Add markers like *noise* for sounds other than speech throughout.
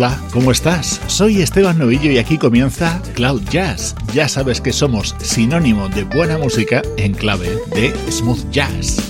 Hola, ¿cómo estás? Soy Esteban Novillo y aquí comienza Cloud Jazz. Ya sabes que somos sinónimo de buena música en clave de smooth jazz.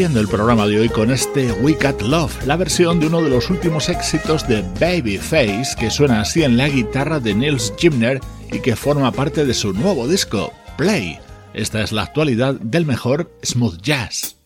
El programa de hoy con este We Got Love, la versión de uno de los últimos éxitos de Babyface que suena así en la guitarra de Nils Gimner y que forma parte de su nuevo disco, Play. Esta es la actualidad del mejor smooth jazz.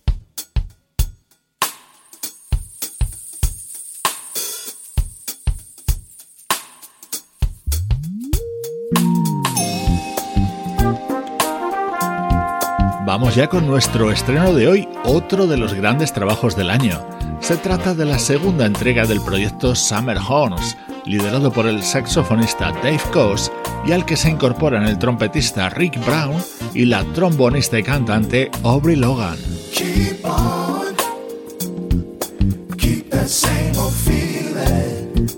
Vamos ya con nuestro estreno de hoy, otro de los grandes trabajos del año. Se trata de la segunda entrega del proyecto Summer Horns, liderado por el saxofonista Dave Coase y al que se incorporan el trompetista Rick Brown y la trombonista y cantante Aubrey Logan. Keep on, keep same old feeling.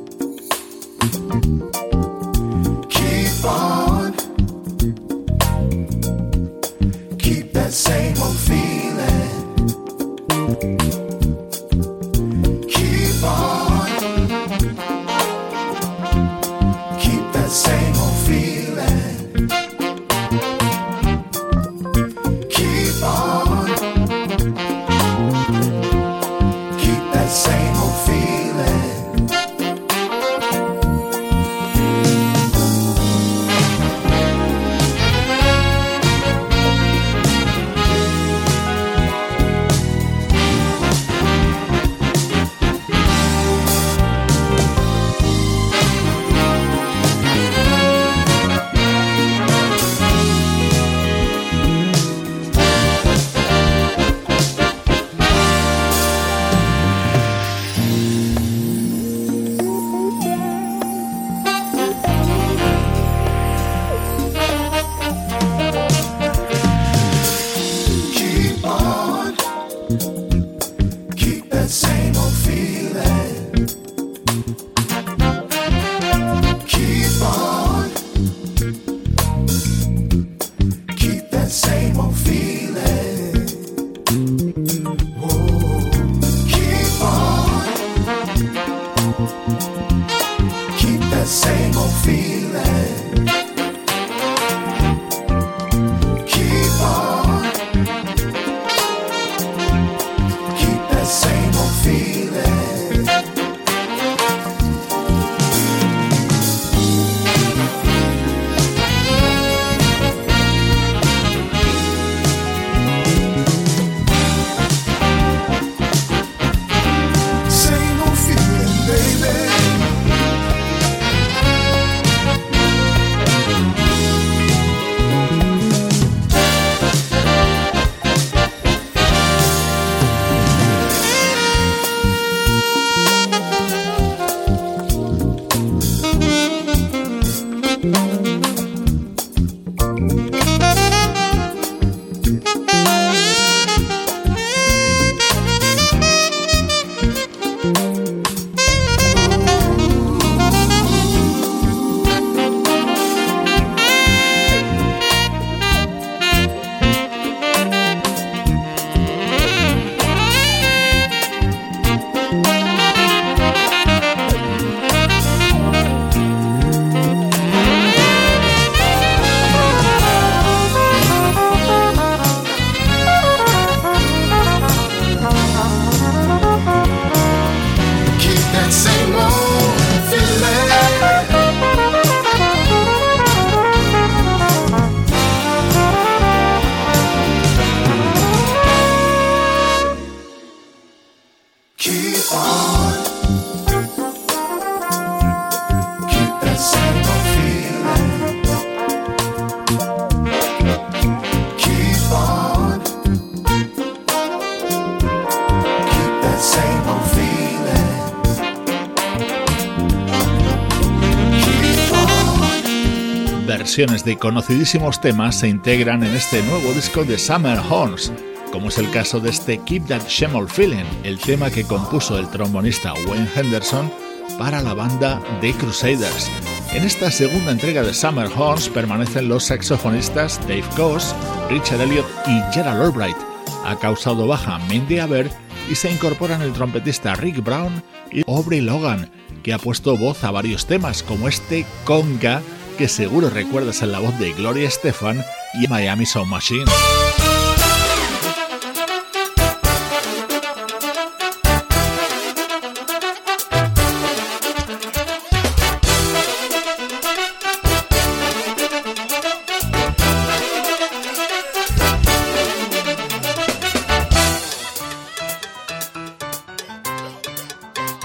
De conocidísimos temas se integran en este nuevo disco de Summer Horns, como es el caso de este Keep That Shemol Feeling, el tema que compuso el trombonista Wayne Henderson para la banda The Crusaders. En esta segunda entrega de Summer Horns permanecen los saxofonistas Dave Coase, Richard Elliott y Gerald Albright. Ha causado baja Mindy Aber y se incorporan el trompetista Rick Brown y Aubrey Logan, que ha puesto voz a varios temas como este Conga que seguro recuerdas en la voz de Gloria Estefan y Miami Sound Machine.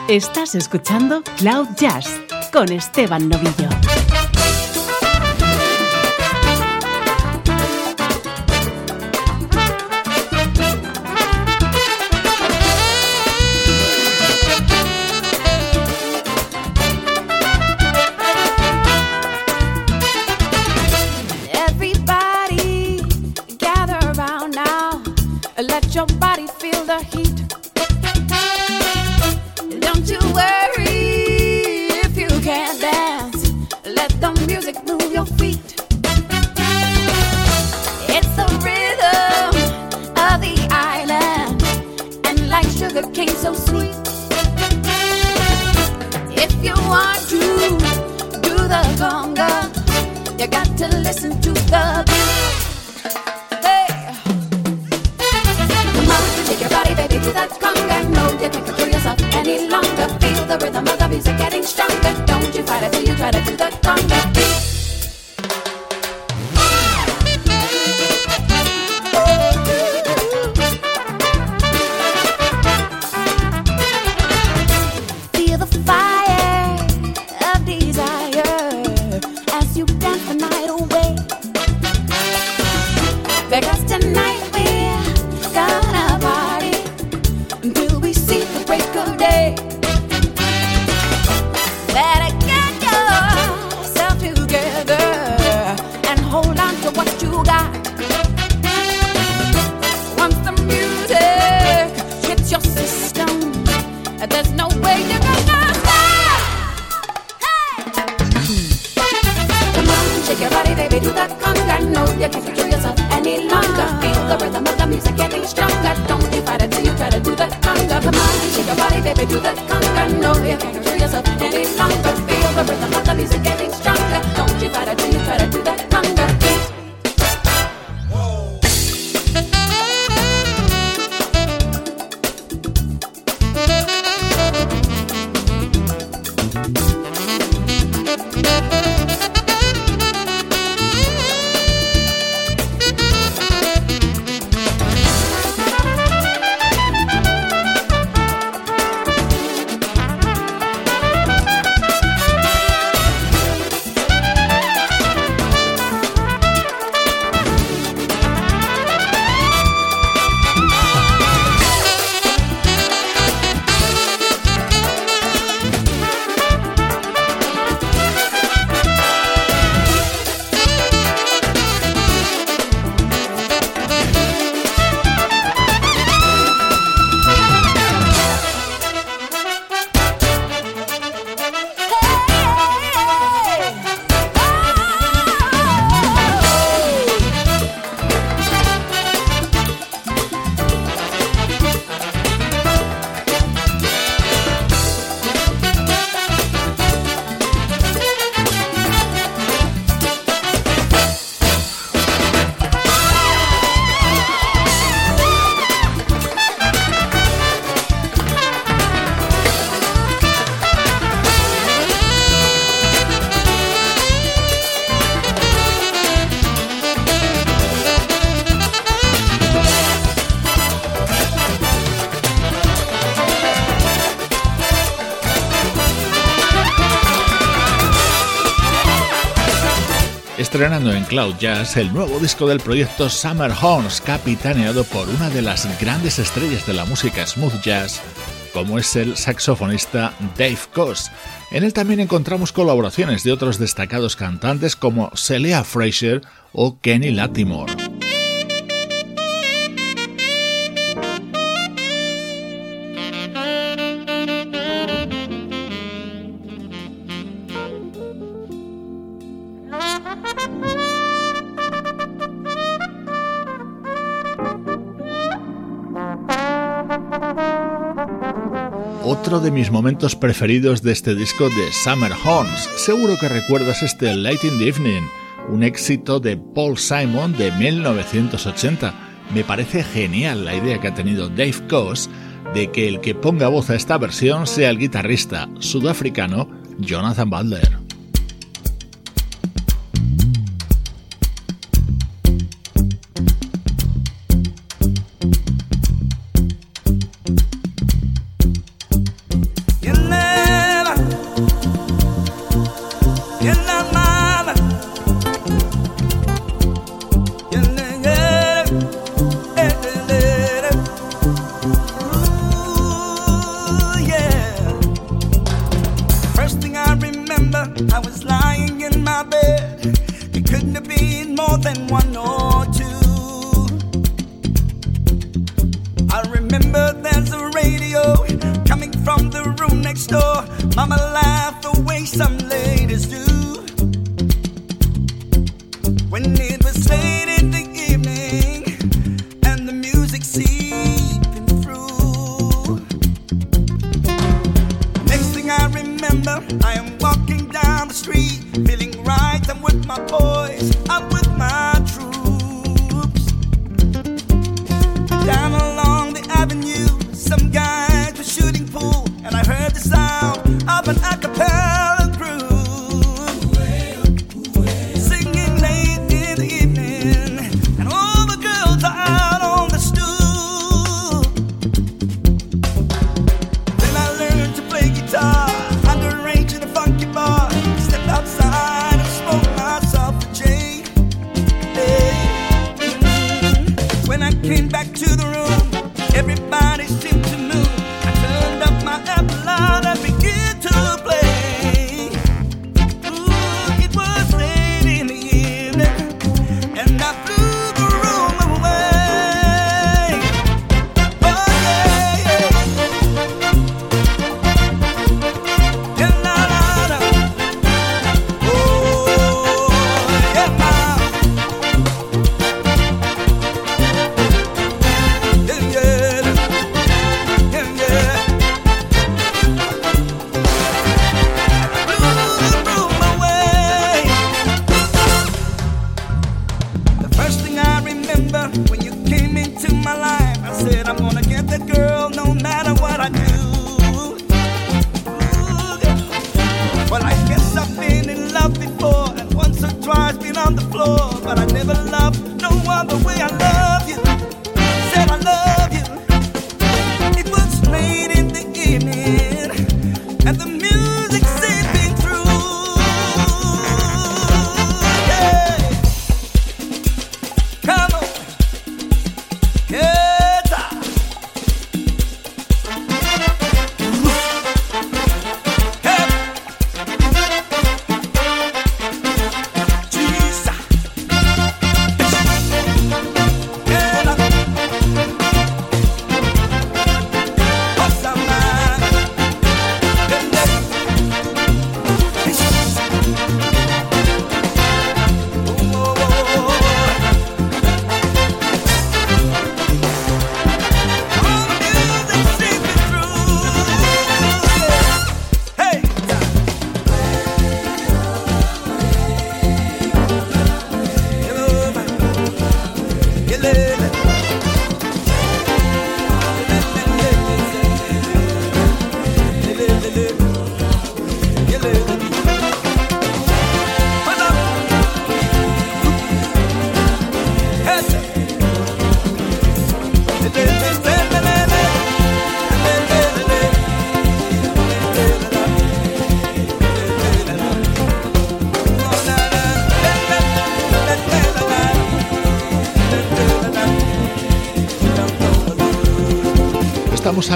Estás escuchando Cloud Jazz con Esteban Novillo. En Cloud Jazz el nuevo disco del proyecto Summer Horns, capitaneado por una de las grandes estrellas de la música smooth jazz, como es el saxofonista Dave Koz. En él también encontramos colaboraciones de otros destacados cantantes como Celia Fraser o Kenny Latimore. Otro de mis momentos preferidos de este disco de Summer Horns. Seguro que recuerdas este Light in the Evening, un éxito de Paul Simon de 1980. Me parece genial la idea que ha tenido Dave Coase de que el que ponga voz a esta versión sea el guitarrista sudafricano Jonathan Butler.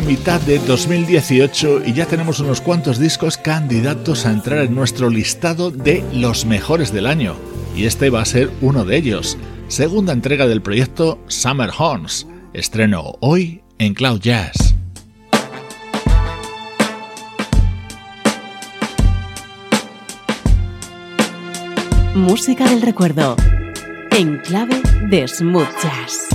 Mitad de 2018 y ya tenemos unos cuantos discos candidatos a entrar en nuestro listado de los mejores del año. Y este va a ser uno de ellos. Segunda entrega del proyecto Summer Horns. Estreno hoy en Cloud Jazz. Música del recuerdo. En clave de smooth jazz.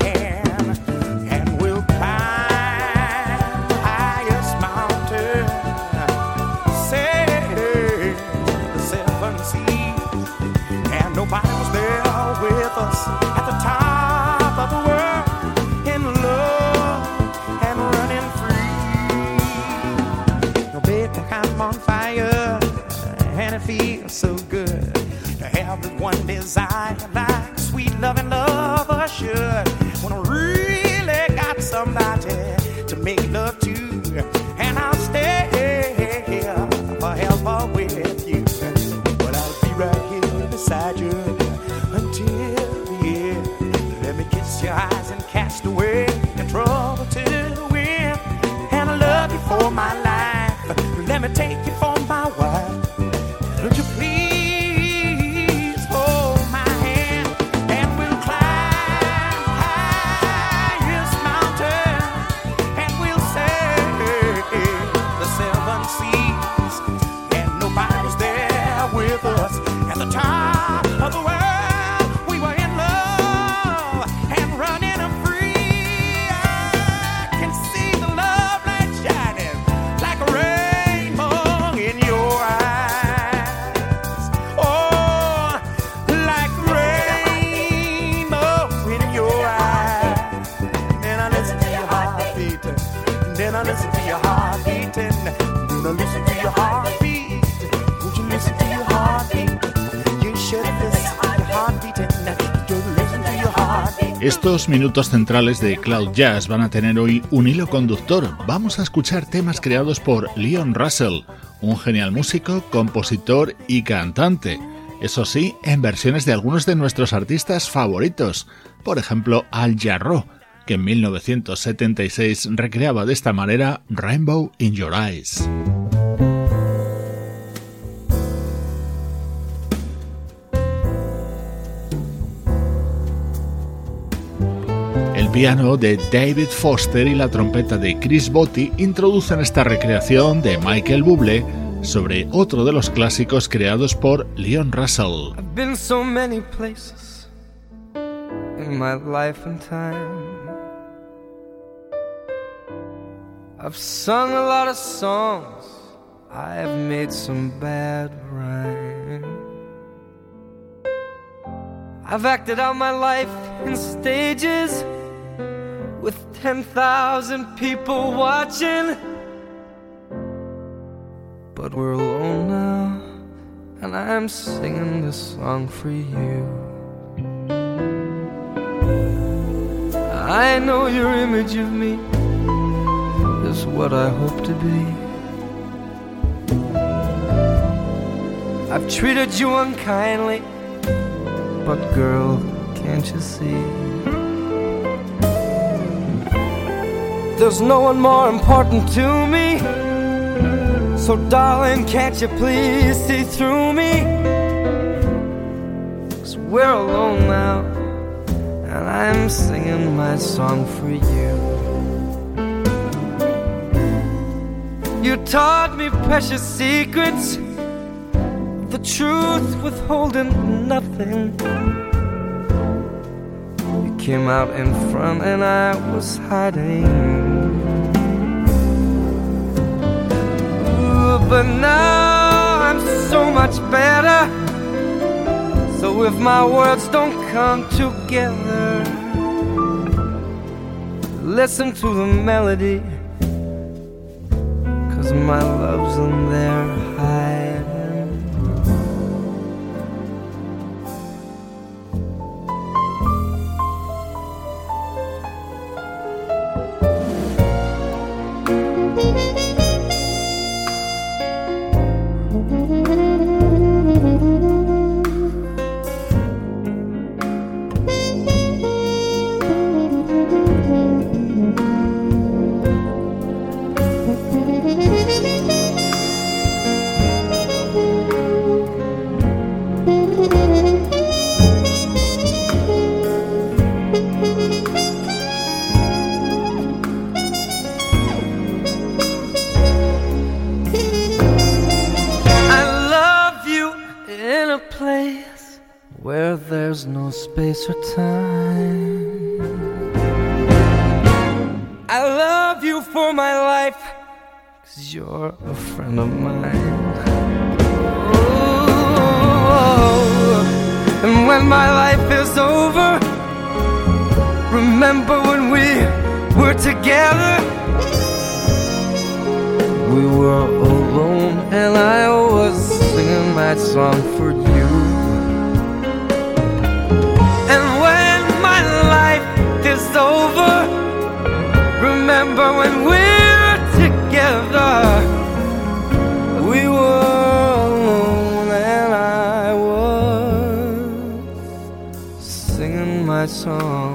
desire. Estos minutos centrales de Cloud Jazz van a tener hoy un hilo conductor. Vamos a escuchar temas creados por Leon Russell, un genial músico, compositor y cantante. Eso sí, en versiones de algunos de nuestros artistas favoritos, por ejemplo Al Jarreau, que en 1976 recreaba de esta manera Rainbow in Your Eyes. Piano de David Foster y la trompeta de Chris Botti introducen esta recreación de Michael Bublé sobre otro de los clásicos creados por Leon Russell. I've been so many places in my life and time. I've sung a lot of songs. I have made some bad rhyme. I've acted out my life in stages. With 10,000 people watching. But we're alone now, and I'm singing this song for you. I know your image of me is what I hope to be. I've treated you unkindly, but girl, can't you see? There's no one more important to me. So, darling, can't you please see through me? Cause we're alone now, and I'm singing my song for you. You taught me precious secrets the truth, withholding nothing. You came out in front and I was hiding. But now I'm so much better. So if my words don't come together, listen to the melody. Cause my love's in there a friend of mine. Oh, and when my life is over, remember when we were together. We were alone and I was singing that song for you. And when my life is over, remember when we my song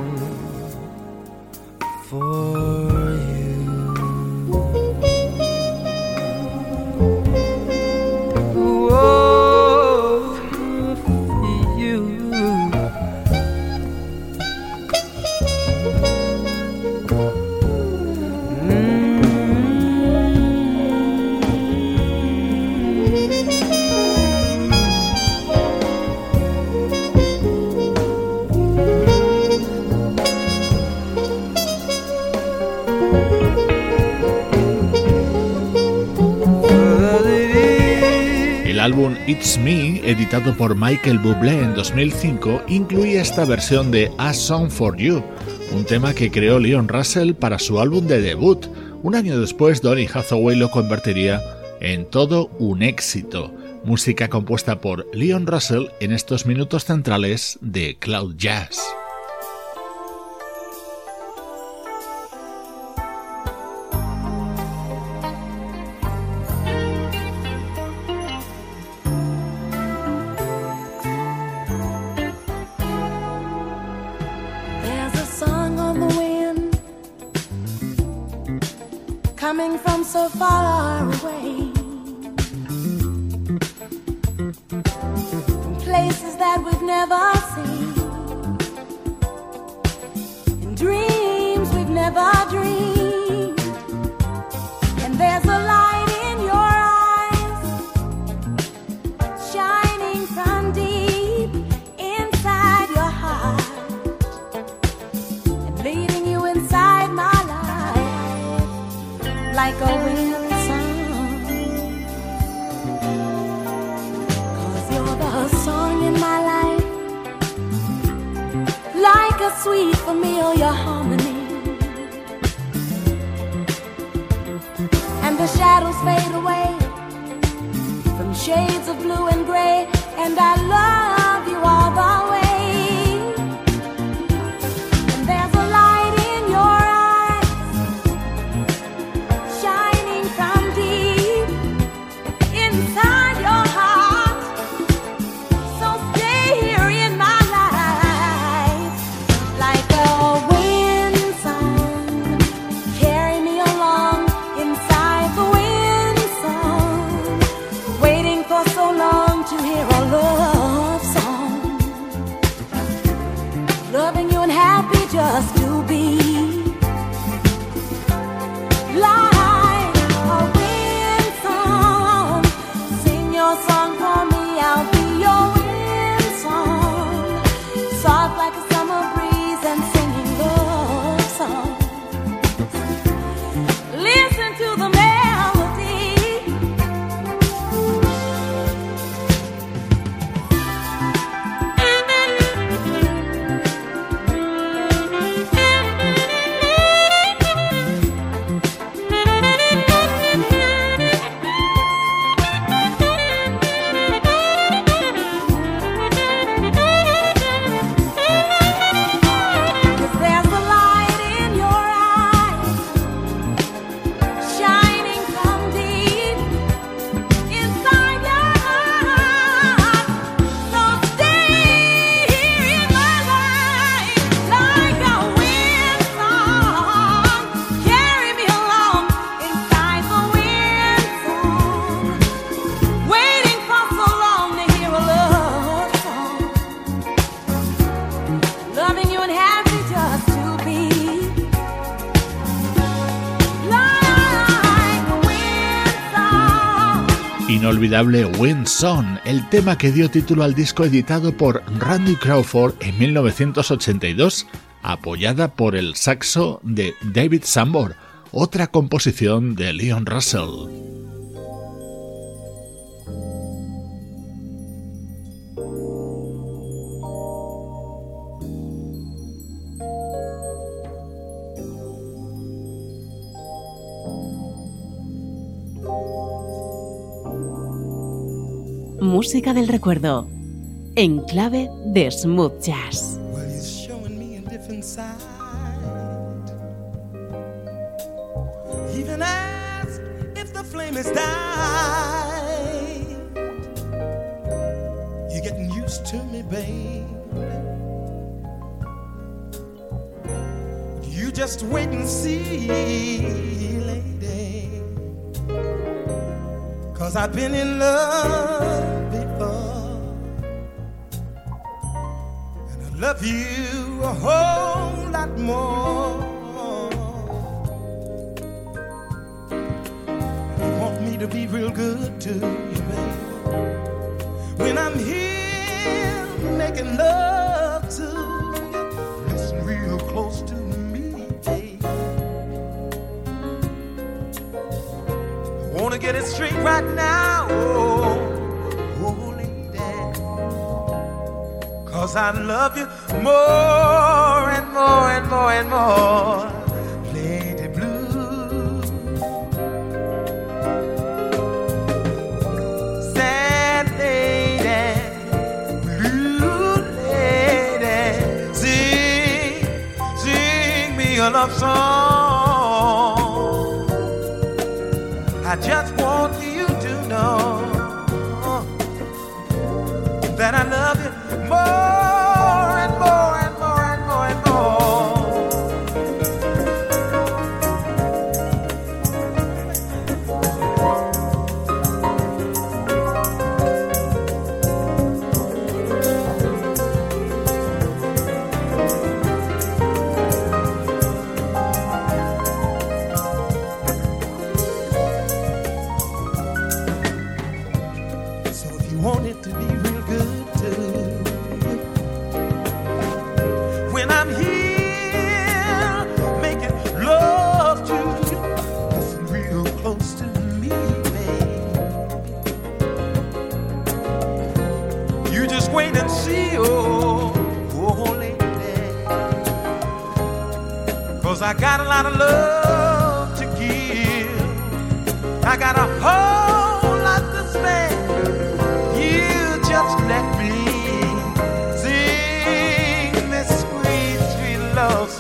álbum It's Me, editado por Michael Bublé en 2005, incluía esta versión de A Song for You, un tema que creó Leon Russell para su álbum de debut. Un año después, Donny Hathaway lo convertiría en todo un éxito. Música compuesta por Leon Russell en estos minutos centrales de Cloud Jazz. Inolvidable Wind Song, el tema que dio título al disco editado por Randy Crawford en 1982, apoyada por el saxo de David Sambor, otra composición de Leon Russell. Música del recuerdo en clave de smooth jazz. Just wait and see. Cause I've been in love. Before. And I love you a whole lot more. And You want me to be real good to you, baby. When I'm here making love get it straight right now. Oh. Cause I love you more and more and more and more. Lady Blue. Sad lady, blue lady. Sing, sing me a love song. I just got a lot of love to give. I got a whole lot. You just let me this sweet, love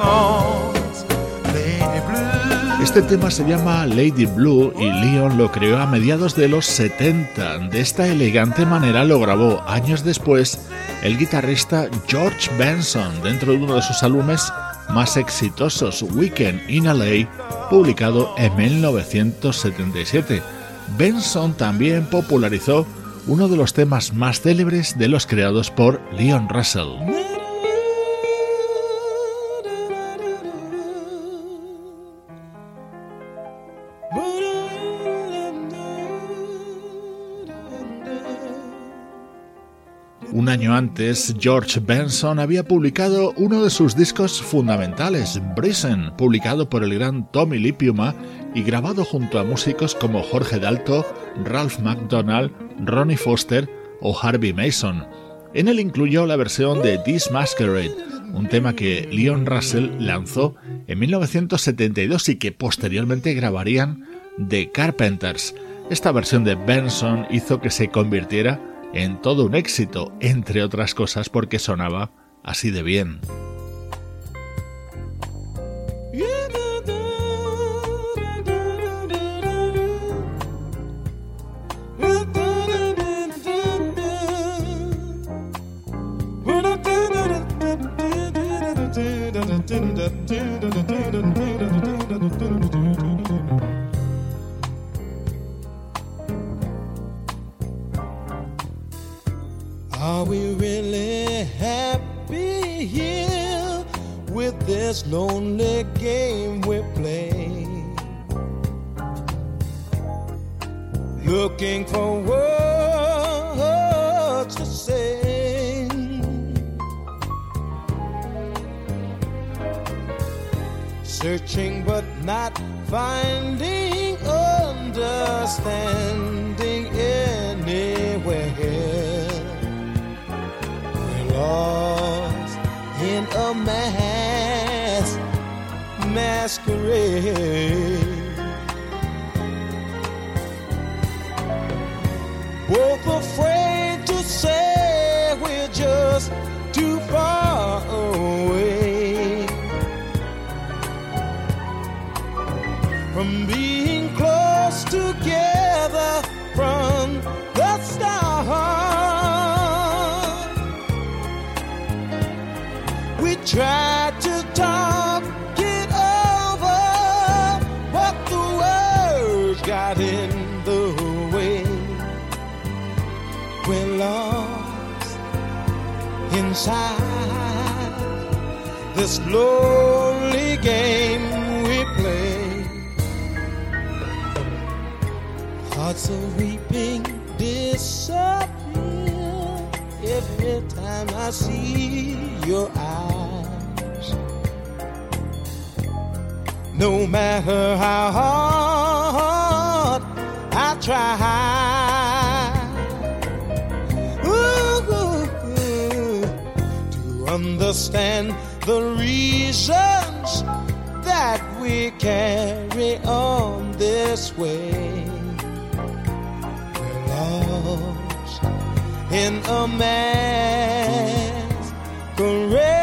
Blue. Este tema se llama Lady Blue y Leon lo creó a mediados de los 70. De esta elegante manera lo grabó años después el guitarrista George Benson dentro de uno de sus álbumes más exitosos, Weekend in LA, publicado en 1977. Benson también popularizó uno de los temas más célebres de los creados por Leon Russell. Año antes, George Benson había publicado uno de sus discos fundamentales, Brisen, publicado por el gran Tommy Lee y grabado junto a músicos como Jorge Dalto, Ralph McDonald, Ronnie Foster o Harvey Mason. En él incluyó la versión de This Masquerade, un tema que Leon Russell lanzó en 1972 y que posteriormente grabarían The Carpenters. Esta versión de Benson hizo que se convirtiera en todo un éxito, entre otras cosas porque sonaba así de bien. *laughs* Are we really happy here with this lonely game we play? looking for words to say. Searching but not finding understanding lost in a mass masquerade. both afraid inside this lonely game we play. Hearts of weeping disappear every time I see your eyes. No matter how hard I try. Understand the reasons that we carry on this way. We're lost in a masquerade.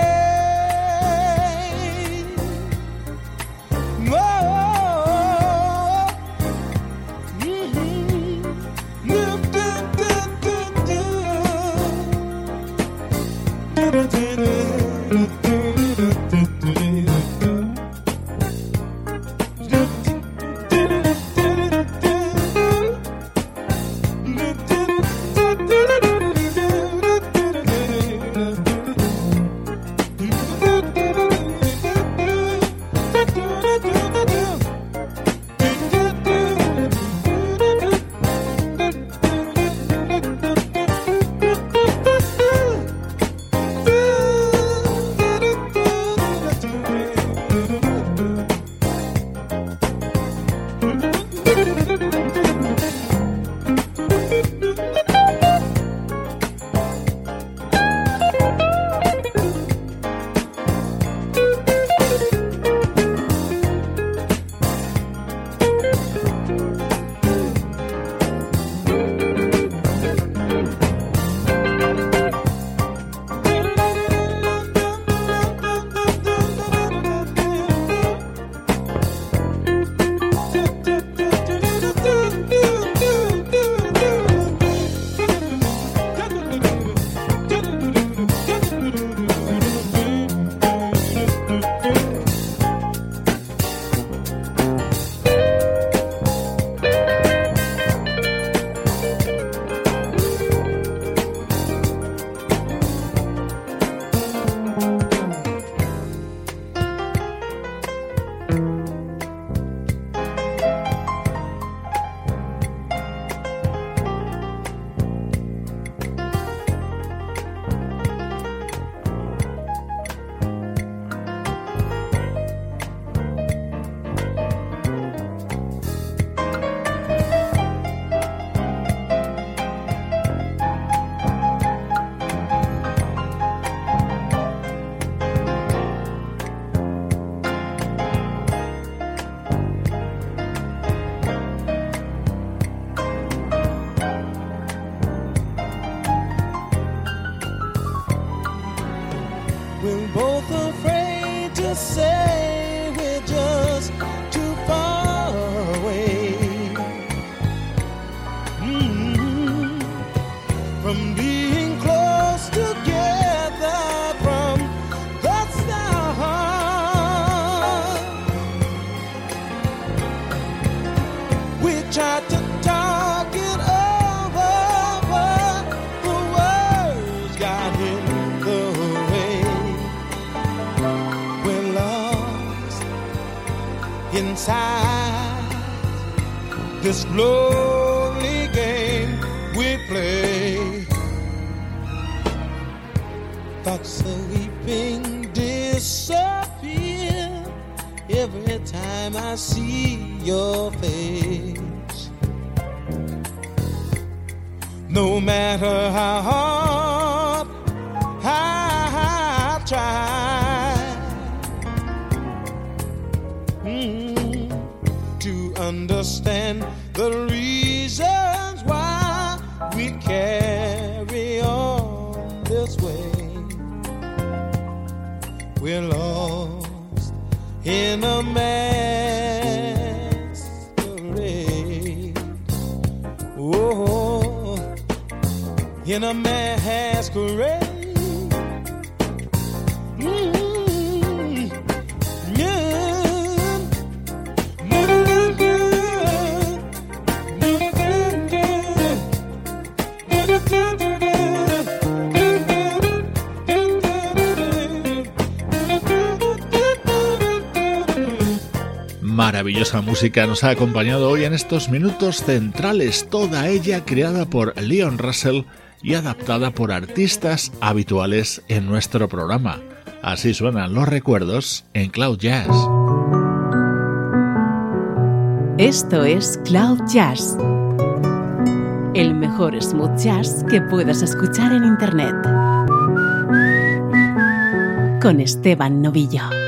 Maravillosa música nos ha acompañado hoy en estos minutos centrales, toda ella creada por Leon Russell y adaptada por artistas habituales en nuestro programa. Así suenan los recuerdos en Cloud Jazz. Esto es Cloud Jazz, el mejor smooth jazz que puedas escuchar en Internet. Con Esteban Novillo.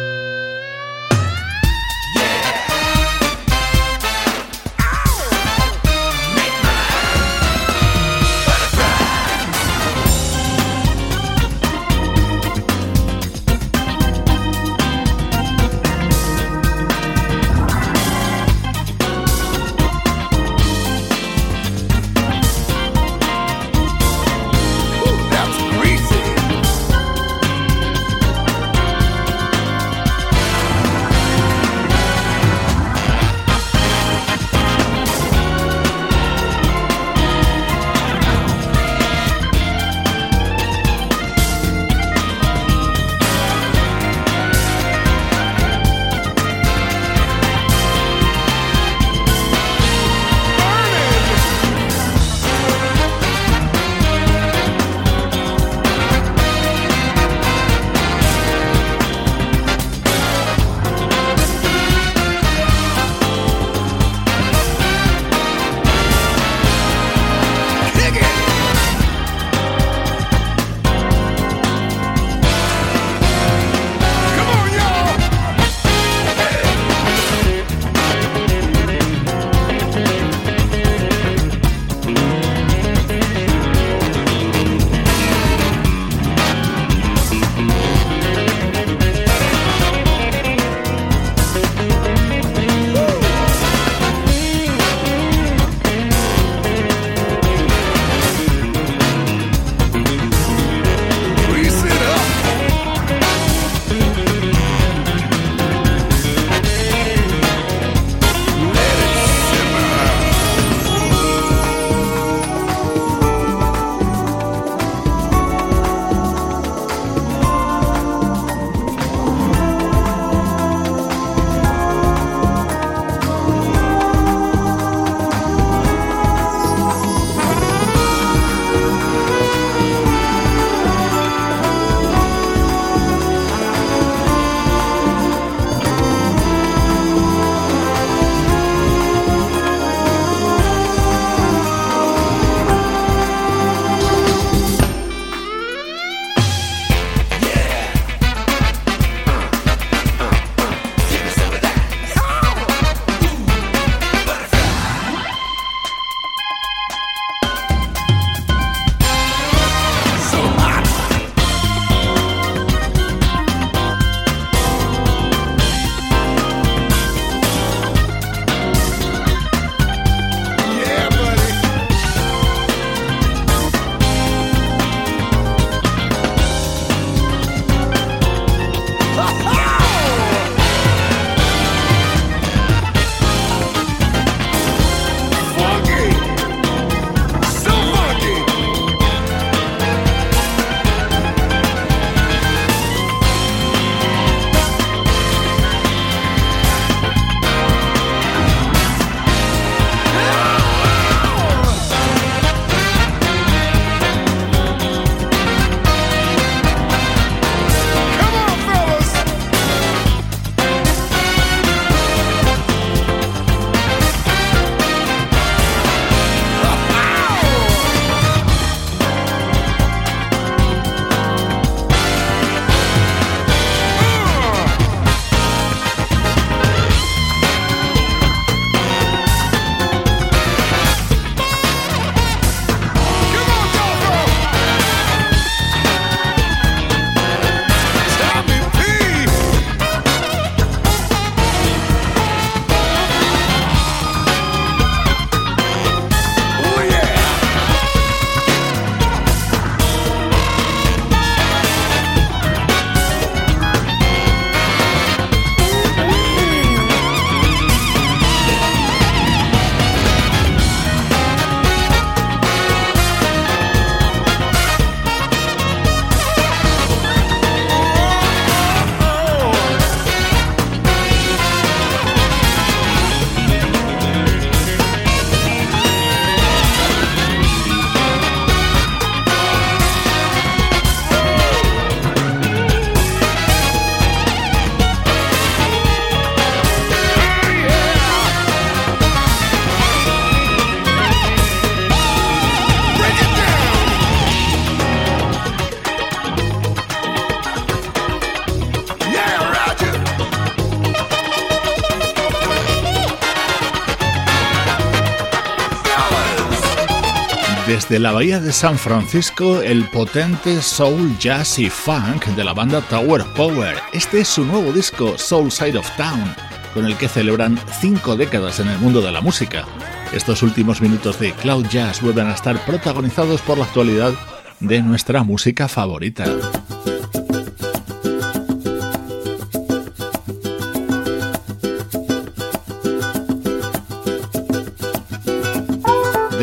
Desde la bahía de San Francisco, el potente soul, jazz y funk de la banda Tower Power. Este es su nuevo disco, Soul Side of Town, con el que celebran cinco décadas en el mundo de la música. Estos últimos minutos de Cloud Jazz vuelven a estar protagonizados por la actualidad de nuestra música favorita.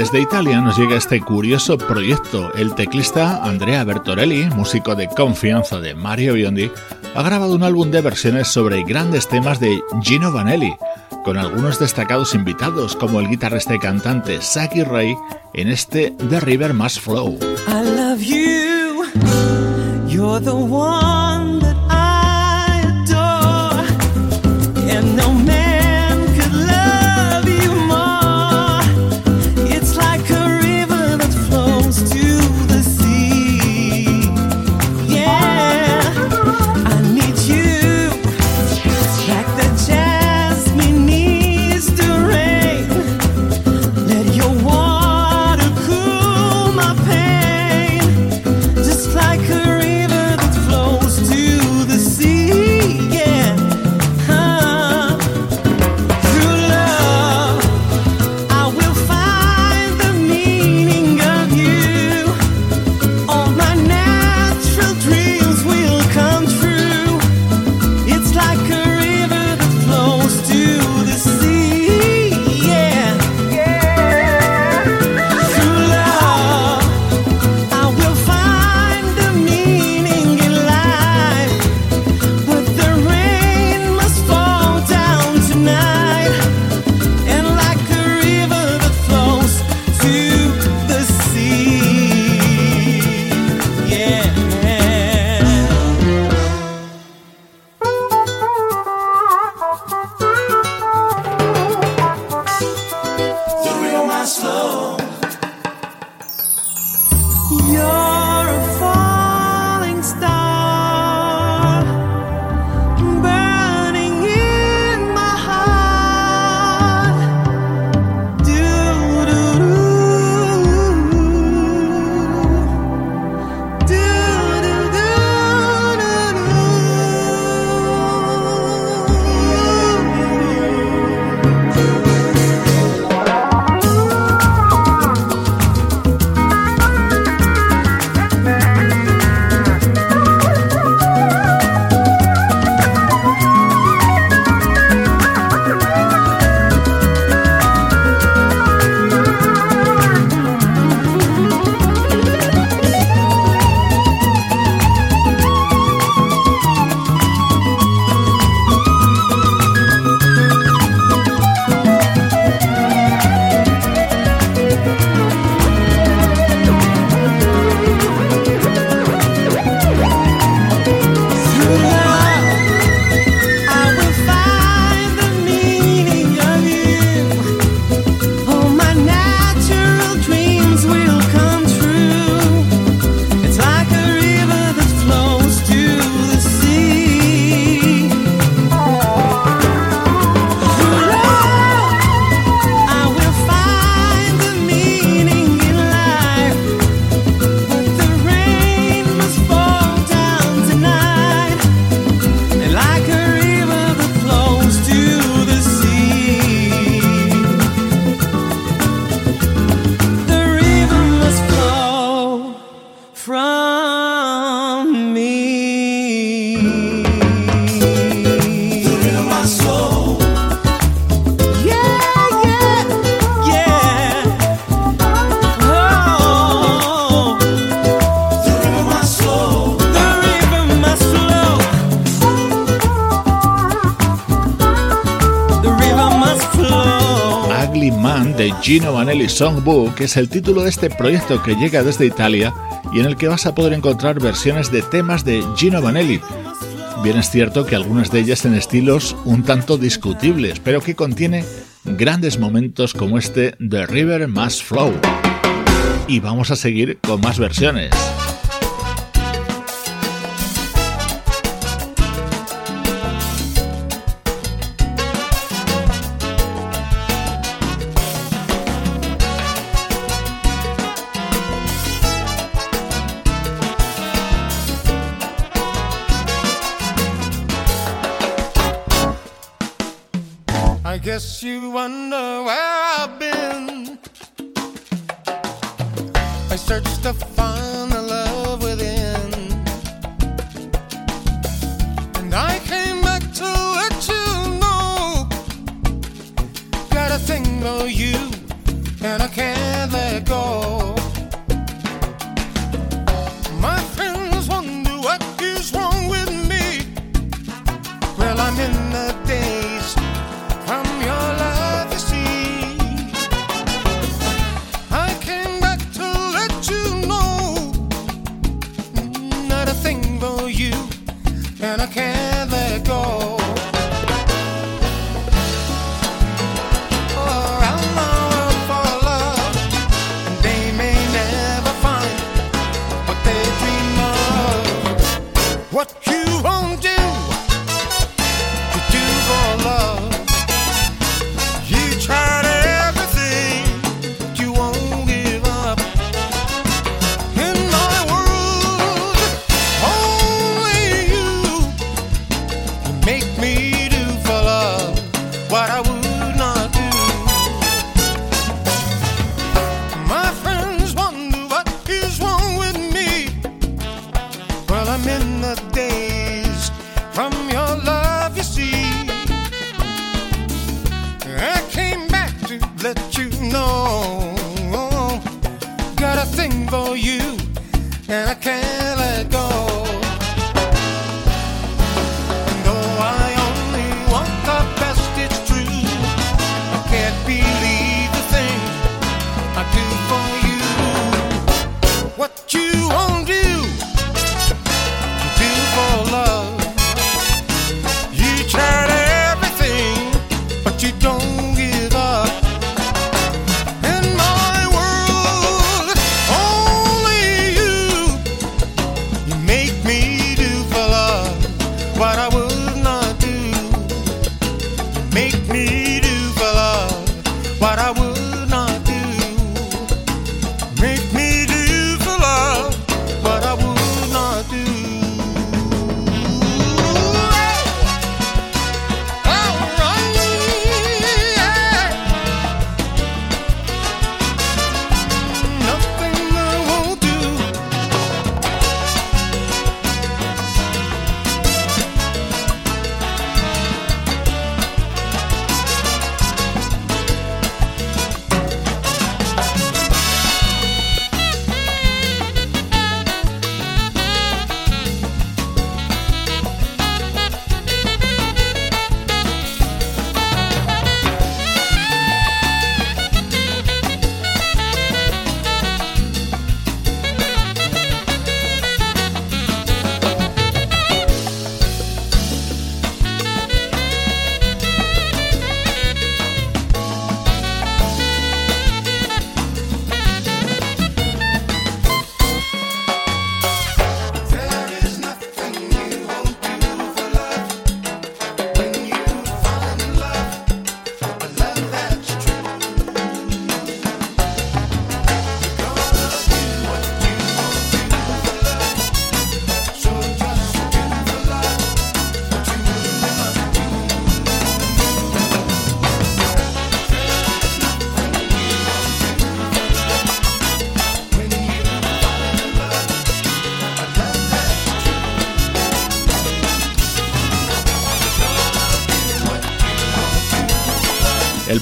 Desde Italia nos llega este curioso proyecto. El teclista Andrea Bertorelli, músico de confianza de Mario Biondi, ha grabado un álbum de versiones sobre grandes temas de Gino Vanelli, con algunos destacados invitados como el guitarrista y cantante Saki Ray en este The River Must Flow. I love you. You're the one that Gino Vanelli Songbook es el título de este proyecto que llega desde Italia y en el que vas a poder encontrar versiones de temas de Gino Vanelli. Bien es cierto que algunas de ellas en estilos un tanto discutibles, pero que contiene grandes momentos como este The River Must Flow. Y vamos a seguir con más versiones.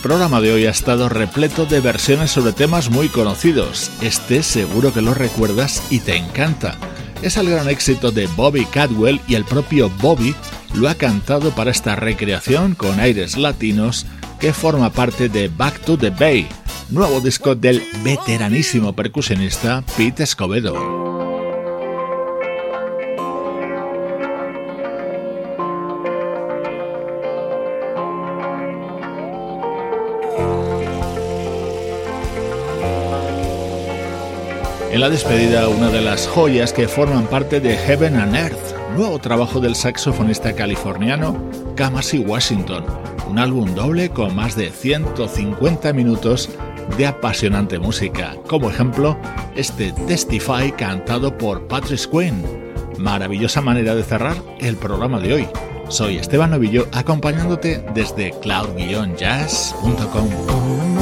El programa de hoy ha estado repleto de versiones sobre temas muy conocidos. Este seguro que lo recuerdas y te encanta. Es el gran éxito de Bobby Cadwell y el propio Bobby lo ha cantado para esta recreación con aires latinos que forma parte de Back to the Bay, nuevo disco del veteranísimo percusionista Pete Escobedo. la despedida una de las joyas que forman parte de Heaven and Earth, nuevo trabajo del saxofonista californiano Kamasi Washington, un álbum doble con más de 150 minutos de apasionante música, como ejemplo este Testify cantado por Patrick Quinn. Maravillosa manera de cerrar el programa de hoy. Soy Esteban Novillo acompañándote desde cloud-jazz.com.